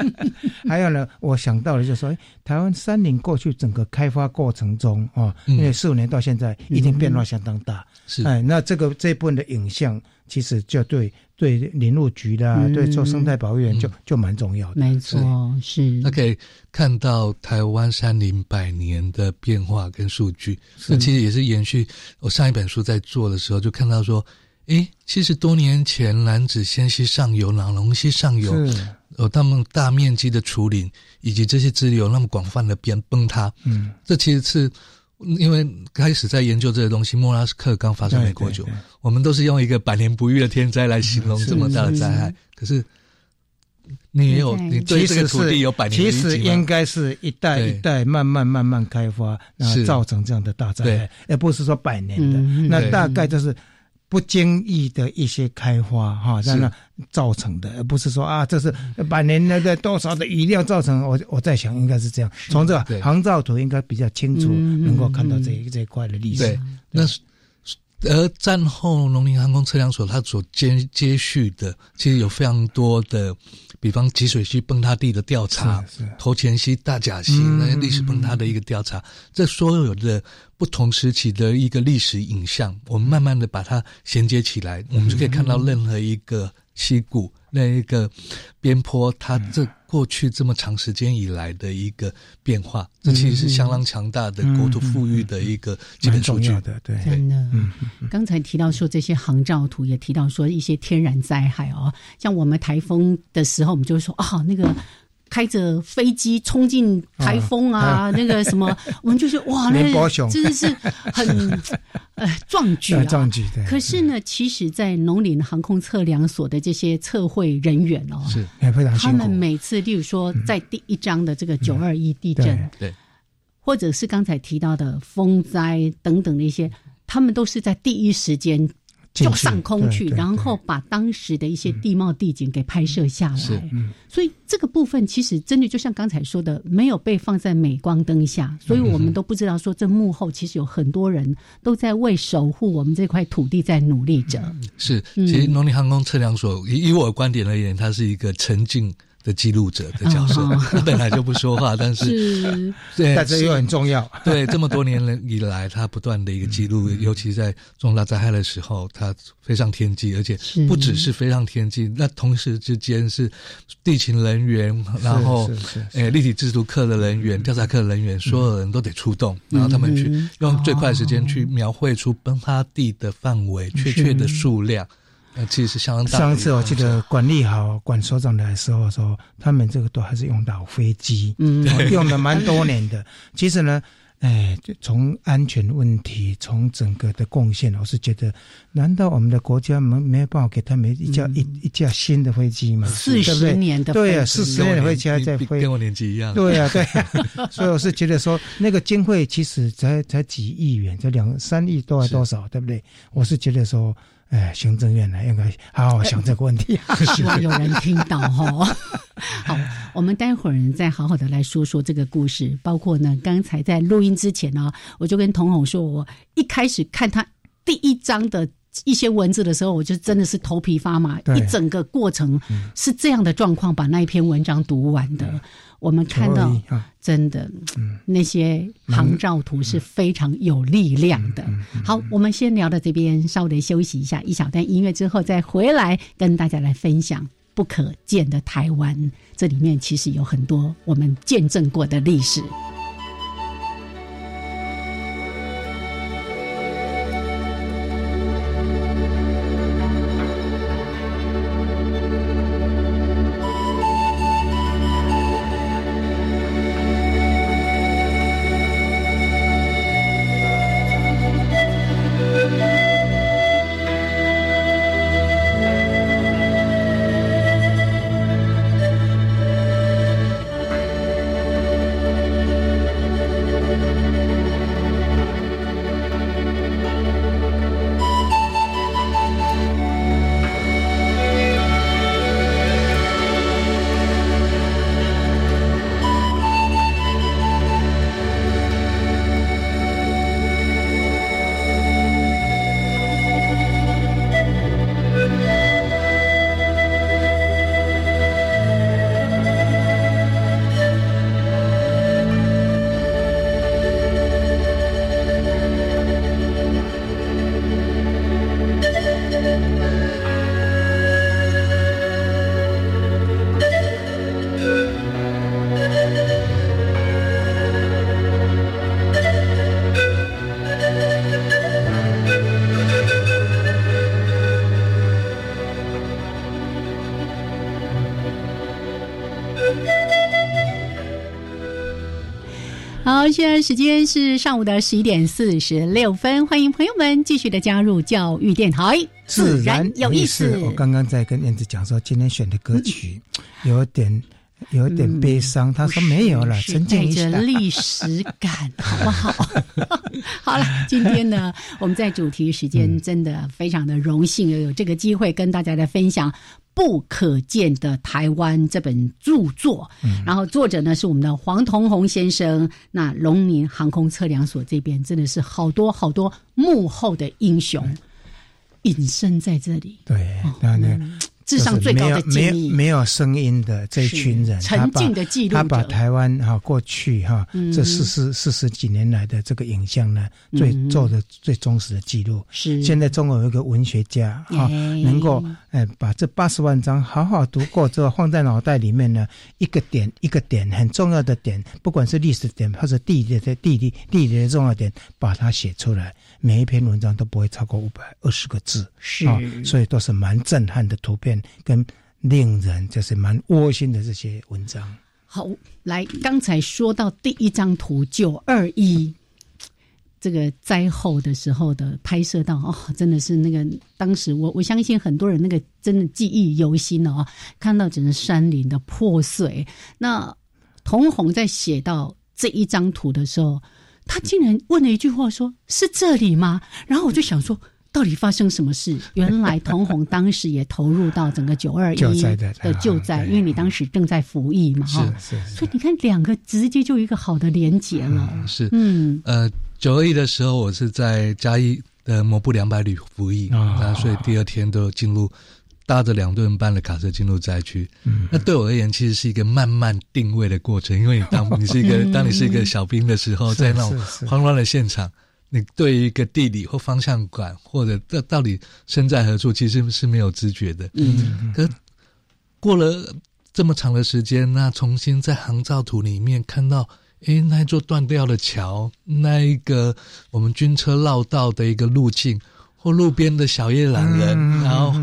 还有呢，我想到了，就是说，台湾山林过去整个开发过程中啊，因为四五年到现在，一定变化相当大。是，哎，那这个这部分的影像，其实就对。对林务局的，对做生态保育员就就蛮重要的。没错，是。那可以看到台湾山林百年的变化跟数据。那其实也是延续我上一本书在做的时候，就看到说，诶，七十多年前蓝子仙溪上游、朗龙溪上游，有他们大面积的除林，以及这些支流那么广泛的变崩塌。嗯，这其实是。因为开始在研究这些东西，莫拉斯克刚发生没多久，我们都是用一个百年不遇的天灾来形容这么大的灾害。可是你也有，你对这个土地有百年其实应该是一代一代慢慢慢慢开发，然后造成这样的大灾害，而不是说百年的。那大概就是。不经意的一些开花哈，在那造成的，而不是说啊，这是百年那个多少的雨量造成。我我在想，应该是这样。从这个航照图应该比较清楚，能够看到这这一块的历史。对，那而战后农林航空测量所它所接接续的，其实有非常多的。比方集水溪崩塌地的调查，头前溪、大甲溪那些历史崩塌的一个调查，这所有的不同时期的一个历史影像，我们慢慢的把它衔接起来，我们就可以看到任何一个溪谷。那一个边坡，它这过去这么长时间以来的一个变化，这其实是相当强大的国土富裕的一个基本数据的。对，真的。嗯，刚才提到说这些航照图，也提到说一些天然灾害哦，像我们台风的时候，我们就会说啊，那个。开着飞机冲进台风啊，那个什么，我们就说哇，那真的是很 呃壮举啊！壮举可是呢，其实，在农林航空测量所的这些测绘人员哦，是非常他们每次，例如说，在第一章的这个九二一地震，对，或者是刚才提到的风灾等等的一些，他们都是在第一时间。就上空去，然后把当时的一些地貌地景给拍摄下来。是，所以这个部分其实真的就像刚才说的，没有被放在镁光灯下，所以我们都不知道说这幕后其实有很多人都在为守护我们这块土地在努力着。是，其实农林航空测量所以以我的观点而言，它是一个沉浸。的记录者的角色，他本来就不说话，但是对，但是又很重要。对，这么多年以来，他不断的一个记录，尤其在重大灾害的时候，他飞上天际，而且不只是飞上天际，那同时之间是地勤人员，然后诶立体制图课的人员、调查课的人员，所有人都得出动，然后他们去用最快时间去描绘出崩塌地的范围、确切的数量。呃，其实是相当大。上次我记得管理好管所长的时候说，他们这个都还是用老飞机，嗯，用了蛮多年的。其实呢，哎，从安全问题，从整个的贡献，我是觉得，难道我们的国家没没有办法给他们一架一一架新的飞机吗？四十年的对啊，四十年的飞机还在飞，跟我年纪一样。对啊，对，所以我是觉得说，那个经费其实才才几亿元，才两三亿多还多少，对不对？我是觉得说。哎，行政院呢，应该好好想这个问题。希望有人听到哈。好，我们待会儿再好好的来说说这个故事。包括呢，刚才在录音之前呢，我就跟童红说，我一开始看他第一章的一些文字的时候，我就真的是头皮发麻。一整个过程是这样的状况，把那一篇文章读完的。我们看到，真的，那些航照图是非常有力量的。好，我们先聊到这边，稍微休息一下，一小段音乐之后再回来跟大家来分享不可见的台湾。这里面其实有很多我们见证过的历史。时间是上午的十一点四十六分，欢迎朋友们继续的加入教育电台，自然有意思。我刚刚在跟燕子讲说，今天选的歌曲有点有点悲伤，他说没有了，沉浸带着历史感，好不好？好了，今天呢，我们在主题时间真的非常的荣幸，有这个机会跟大家来分享。不可见的台湾这本著作，然后作者呢是我们的黄同宏先生。那龙宁航空测量所这边真的是好多好多幕后的英雄隐身在这里。对，当然。智商最高的没有没有声音的这一群人，沉浸的记录他把台湾哈过去哈这四十四十几年来的这个影像呢，最做的最忠实的记录。是。现在中国有一个文学家哈，能够哎把这八十万张好好读过之后放在脑袋里面呢，一个点一个点很重要的点，不管是历史点或者地理的地理地理的重要点，把它写出来。每一篇文章都不会超过五百二十个字，是，所以都是蛮震撼的图片，跟令人就是蛮窝心的这些文章。好，来，刚才说到第一张图九二一这个灾后的时候的拍摄到哦，真的是那个当时我我相信很多人那个真的记忆犹新哦，看到整个山林的破碎。那童红在写到这一张图的时候。他竟然问了一句话，说是这里吗？然后我就想说，到底发生什么事？原来童红当时也投入到整个九二一的救灾，因为你当时正在服役嘛，哈，是是。所以你看，两个直接就一个好的连结了。是，嗯，呃，九二一的时候，我是在嘉义的某部两百旅服役啊，所以第二天都进入。搭着两吨半的卡车进入灾区，那对我而言其实是一个慢慢定位的过程。因为你当 你是一个当你是一个小兵的时候，在那种慌乱的现场，你对于一个地理或方向感，或者这到底身在何处，其实是没有知觉的。嗯，可过了这么长的时间，那重新在航照图里面看到，诶，那一座断掉的桥，那一个我们军车绕道的一个路径。或路边的小叶懒人，然后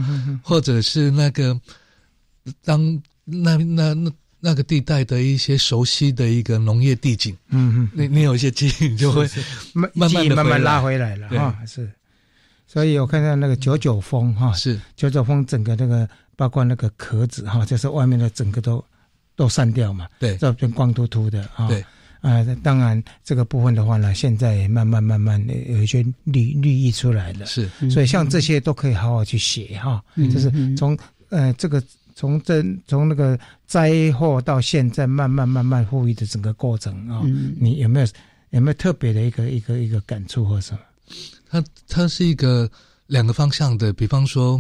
或者是那个当那那那那个地带的一些熟悉的一个农业地景，嗯嗯，你你有一些记忆，你就会慢慢慢慢慢拉回来了哈，是。所以我看到那个九九峰哈，是。九九峰整个那个包括那个壳子哈，就是外面的整个都都散掉嘛，对，这边光秃秃的啊，对。啊，当然这个部分的话呢，现在慢慢慢慢有一些绿绿意出来了，是，所以像这些都可以好好去写哈，就是从呃这个从这从那个灾祸到现在慢慢慢慢富裕的整个过程啊，你有没有有没有特别的一个一个一个感触或什么？它它是一个两个方向的，比方说，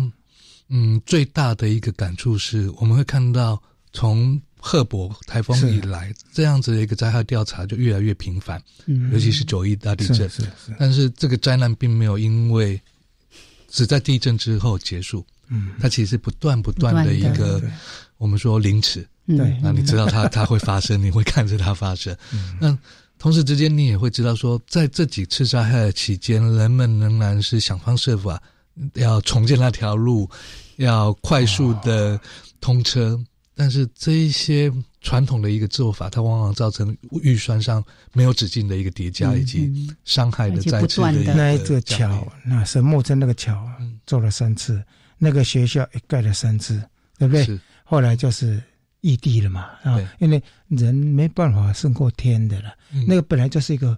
嗯，最大的一个感触是我们会看到从。赫伯台风以来，这样子的一个灾害调查就越来越频繁，尤其是九一大地震。是是。但是这个灾难并没有因为只在地震之后结束，嗯，它其实不断不断的一个，我们说凌迟，对，那你知道它它会发生，你会看着它发生。那同时之间，你也会知道说，在这几次灾害期间，人们仍然是想方设法要重建那条路，要快速的通车。但是这一些传统的一个做法，它往往造成预算上没有止境的一个叠加，以及伤害的再次的那一座桥，那神木镇那个桥做了三次，那个学校也盖了三次，对不对？后来就是异地了嘛，啊，因为人没办法胜过天的了，那个本来就是一个。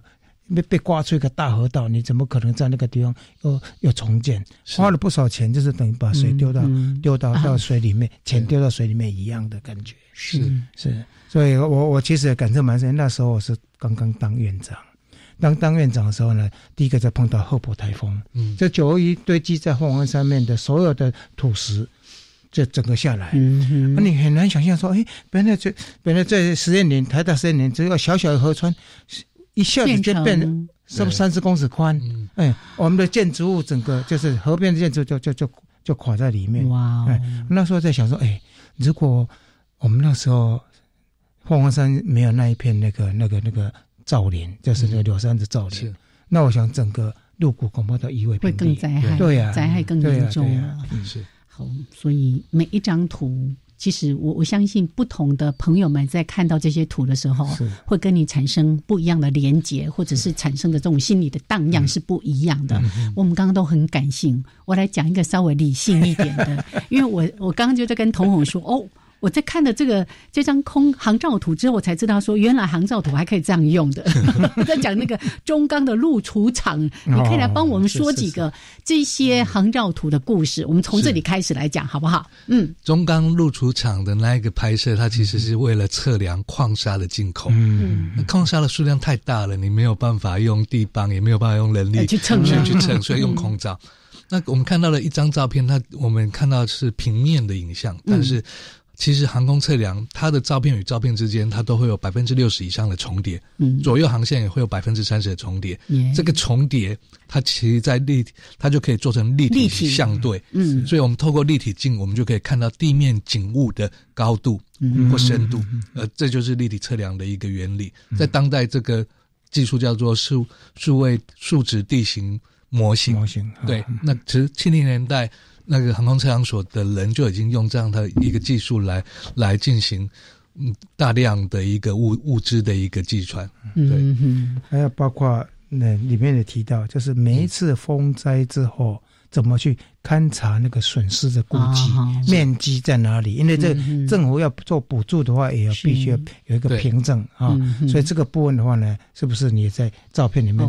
被被刮出一个大河道，你怎么可能在那个地方又又重建？花了不少钱，就是等于把水丢到丢到到水里面，钱丢到水里面一样的感觉。是是，所以我我其实也感受蛮深。那时候我是刚刚当院长，当当院长的时候呢，第一个在碰到后波台风，嗯，这九二一堆积在凤凰山面的所有的土石，这整个下来，嗯那你很难想象说，哎，本来这本来在实验林台大实验林只有小小的河川。一下子就变成是不三十公尺宽？哎，我们的建筑物整个就是河边的建筑就就就就垮在里面。哇！哎，那时候在想说，哎，如果我们那时候凤凰山没有那一片那个那个那个造林，就是那个柳山的造林，那我想整个鹿谷恐怕都夷为会更灾害，对呀，灾害更严重了。是好，所以每一张图。其实我我相信不同的朋友们在看到这些图的时候，会跟你产生不一样的连结，或者是产生的这种心理的荡漾是不一样的。我们刚刚都很感性，我来讲一个稍微理性一点的，因为我我刚刚就在跟童红说哦。我在看了这个这张空航照图之后，我才知道说原来航照图还可以这样用的。在讲那个中钢的路储场，你可以来帮我们说几个这些航照图的故事。我们从这里开始来讲，好不好？嗯，中钢路储场的那一个拍摄，它其实是为了测量矿砂的进口。嗯，矿砂的数量太大了，你没有办法用地磅，也没有办法用人力去称去称，所以用空照。那我们看到了一张照片，它我们看到是平面的影像，但是。其实航空测量，它的照片与照片之间，它都会有百分之六十以上的重叠，嗯，左右航线也会有百分之三十的重叠。这个重叠，它其实在立，它就可以做成立体相对，嗯，所以我们透过立体镜，我们就可以看到地面景物的高度或深度，呃，这就是立体测量的一个原理。在当代，这个技术叫做数数位数值地形模型，模型对。那其实七零年代。那个航空测量所的人就已经用这样的一个技术来来进行嗯大量的一个物物资的一个计算，对，还有包括那里面也提到，就是每一次风灾之后怎么去勘察那个损失的估计面积在哪里，因为这政府要做补助的话，也要必须要有一个凭证啊，所以这个部分的话呢，是不是你在照片里面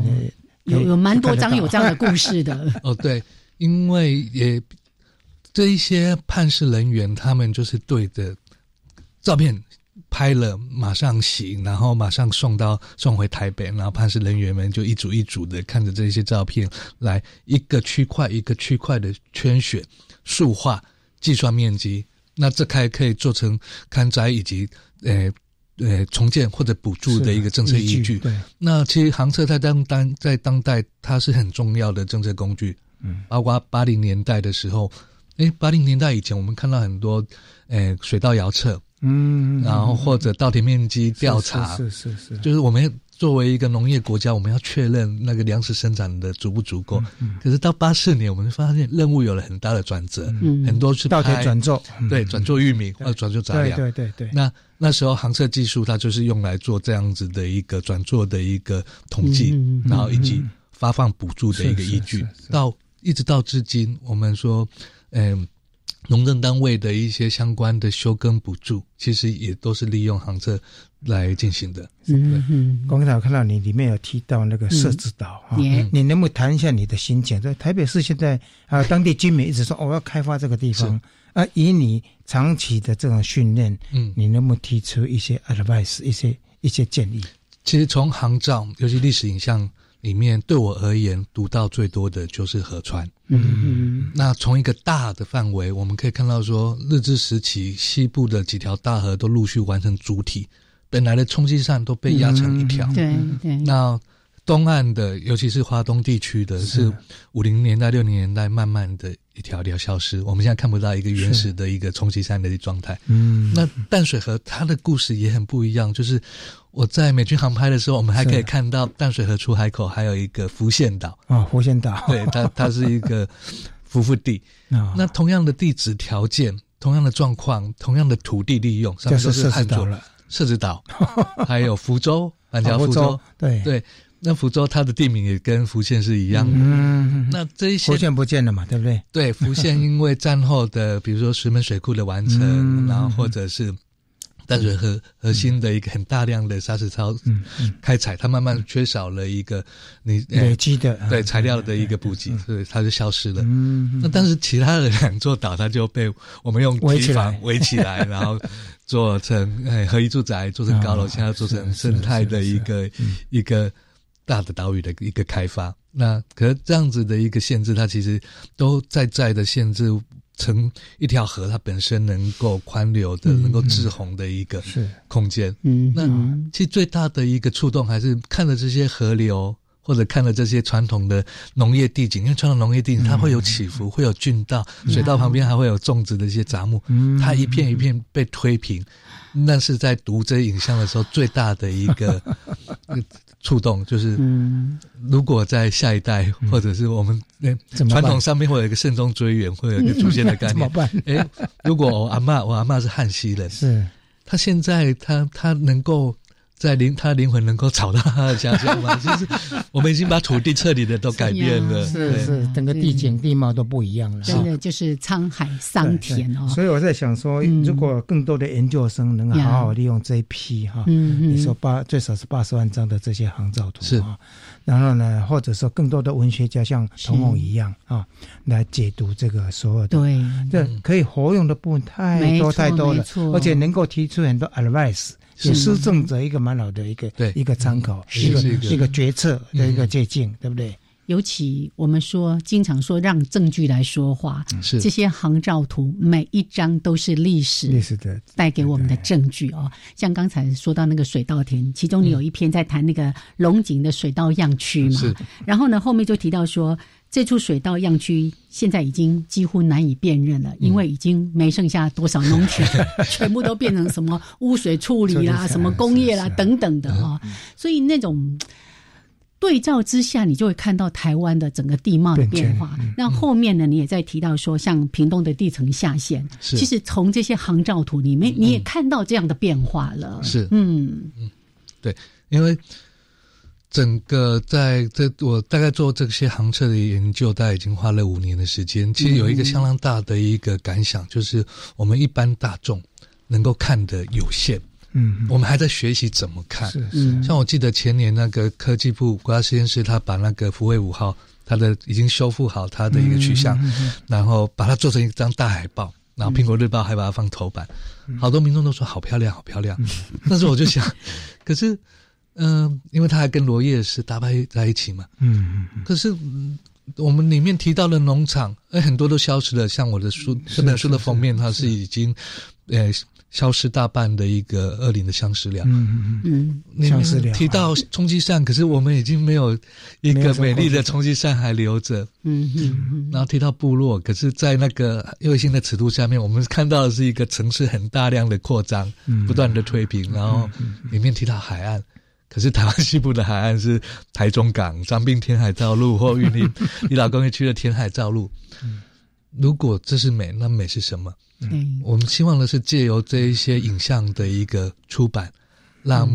有有蛮多张有这样的故事的？哦，对，因为也。这一些判事人员，他们就是对着照片拍了，马上洗，然后马上送到送回台北，然后判事人员们就一组一组的看着这些照片，来一个区块一个区块的圈选、数化、计算面积，那这开可以做成勘灾以及呃呃重建或者补助的一个政策依据。对，那其实航测在当当在当代，它是很重要的政策工具。嗯，包括八零年代的时候。哎，八零年代以前，我们看到很多，诶，水稻遥测，嗯，然后或者稻田面积调查，是是是，就是我们作为一个农业国家，我们要确认那个粮食生产的足不足够。可是到八四年，我们发现任务有了很大的转折，很多是稻田转做，对，转做玉米或者转做杂粮。对对对。那那时候航测技术它就是用来做这样子的一个转做的一个统计，然后以及发放补助的一个依据。到一直到至今，我们说，嗯。农政单位的一些相关的休耕补助，其实也都是利用航测来进行的。嗯嗯。刚才我看到你里面有提到那个设置岛啊，你能不能谈一下你的心情？在台北市现在啊，当地居民一直说我要开发这个地方啊，以你长期的这种训练，嗯，你能不能提出一些 advice，一些一些建议？其实从航照，尤其历史影像。里面对我而言，读到最多的就是河川。嗯，那从一个大的范围，我们可以看到说，日治时期西部的几条大河都陆续完成主体，本来的冲积扇都被压成一条。对对。那东岸的，尤其是华东地区的，是五零年代、六零年代慢慢的一条条消失。我们现在看不到一个原始的一个冲积山的状态。嗯。那淡水河它的故事也很不一样，就是。我在美军航拍的时候，我们还可以看到淡水河出海口还有一个浮现岛啊，浮现岛，对它，它是一个 浮复地。那同样的地质条件，同样的状况，同样的土地利用，上面都是汉族了。设置岛，还有福州，板桥福州，对对，那福州它的地名也跟福建是一样的。嗯，那这一些福建不见了嘛，对不对？对，福建因为战后的，比如说石门水库的完成，然后或者是。淡水河核心的一个很大量的砂石槽开采，它慢慢缺少了一个你累积的对材料的一个补给，所以它就消失了。那但是其他的两座岛，它就被我们用围起来，围起来，然后做成哎合一住宅，做成高楼，现在做成生态的一个一个大的岛屿的一个开发。那可是这样子的一个限制，它其实都在在的限制。成一条河，它本身能够宽流的、能够滞洪的一个空间。嗯，那其实最大的一个触动还是看了这些河流，或者看了这些传统的农业地景。因为传统农业地景它会有起伏，会有郡道，水道旁边还会有种植的一些杂木。嗯，它一片一片被推平，那是在读这些影像的时候最大的一个。触动就是，如果在下一代或者是我们那传统上面会有一个慎终追远，会有一个祖先的概念。怎么办？哎，如果我阿妈，我阿妈是汉西人，是，他现在他他能够。在灵，他灵魂能够找到他的家乡吗？就是我们已经把土地彻底的都改变了，是是，整个地景地貌都不一样了，真的就是沧海桑田哦。所以我在想说，如果更多的研究生能好好利用这一批哈，你说八最少是八十万张的这些航照图是。啊，然后呢，或者说更多的文学家像童梦一样啊，来解读这个所有的，对，这可以活用的部分太多太多了，而且能够提出很多 advice。是施政者一个蛮好的一个一个参考，一个一个决策的一个借鉴，对不对？尤其我们说，经常说让证据来说话，是这些航照图每一张都是历史，历史的带给我们的证据哦。像刚才说到那个水稻田，其中你有一篇在谈那个龙井的水稻样区嘛，然后呢后面就提到说。这处水稻样区现在已经几乎难以辨认了，因为已经没剩下多少农田，全部都变成什么污水处理啦、什么工业啦等等的啊。所以那种对照之下，你就会看到台湾的整个地貌的变化。那后面呢，你也在提到说，像屏东的地层下陷，其实从这些航照图里面，你也看到这样的变化了。是，嗯嗯，对，因为。整个在这，我大概做这些航测的研究，大概已经花了五年的时间。其实有一个相当大的一个感想，就是我们一般大众能够看的有限。嗯，我们还在学习怎么看。是是。像我记得前年那个科技部国家实验室，他把那个福卫五号，它的已经修复好它的一个取向，然后把它做成一张大海报，然后苹果日报还把它放头版，好多民众都说好漂亮，好漂亮。那时候我就想，可是。嗯，因为他还跟罗叶是搭配在一起嘛。嗯嗯可是我们里面提到的农场，哎，很多都消失了。像我的书这本书的封面，它是已经，呃，消失大半的一个二林的相思量。嗯嗯嗯。相思梁。提到冲击扇，可是我们已经没有一个美丽的冲击扇还留着。嗯嗯。然后提到部落，可是，在那个卫星的尺度下面，我们看到的是一个城市很大量的扩张，不断的推平，然后里面提到海岸。可是台湾西部的海岸是台中港、张滨填海造陆或玉里离岛工业区的填海造陆。如果这是美，那美是什么？嗯，我们希望的是借由这一些影像的一个出版，让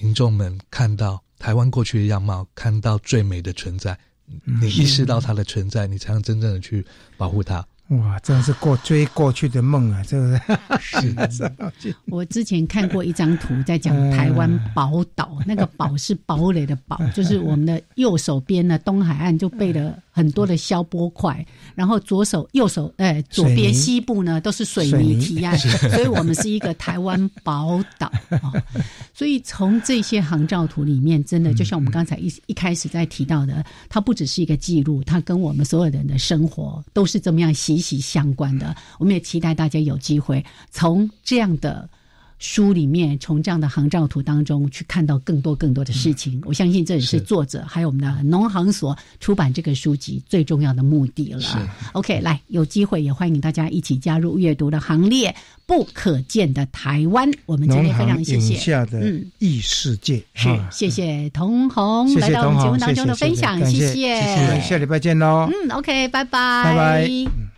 民众们看到台湾过去的样貌，看到最美的存在。你意识到它的存在，你才能真正的去保护它。哇，真的是过追过去的梦啊！这个是。我之前看过一张图，在讲台湾宝岛，那个宝是堡垒的堡，就是我们的右手边呢，东海岸就被了很多的消波块，然后左手、右手，哎，左边西部呢都是水泥提岸，所以我们是一个台湾宝岛啊。所以从这些航照图里面，真的就像我们刚才一一开始在提到的，它不只是一个记录，它跟我们所有人的生活都是这么样。息息相关的，我们也期待大家有机会从这样的书里面，从这样的航照图当中去看到更多更多的事情。我相信这也是作者还有我们的农行所出版这个书籍最重要的目的了。OK，来，有机会也欢迎大家一起加入阅读的行列。不可见的台湾，我们今天非常谢谢。下的，异世界是谢谢童红来到我们节目当中的分享，谢谢。下礼拜见喽。嗯，OK，拜拜，拜拜。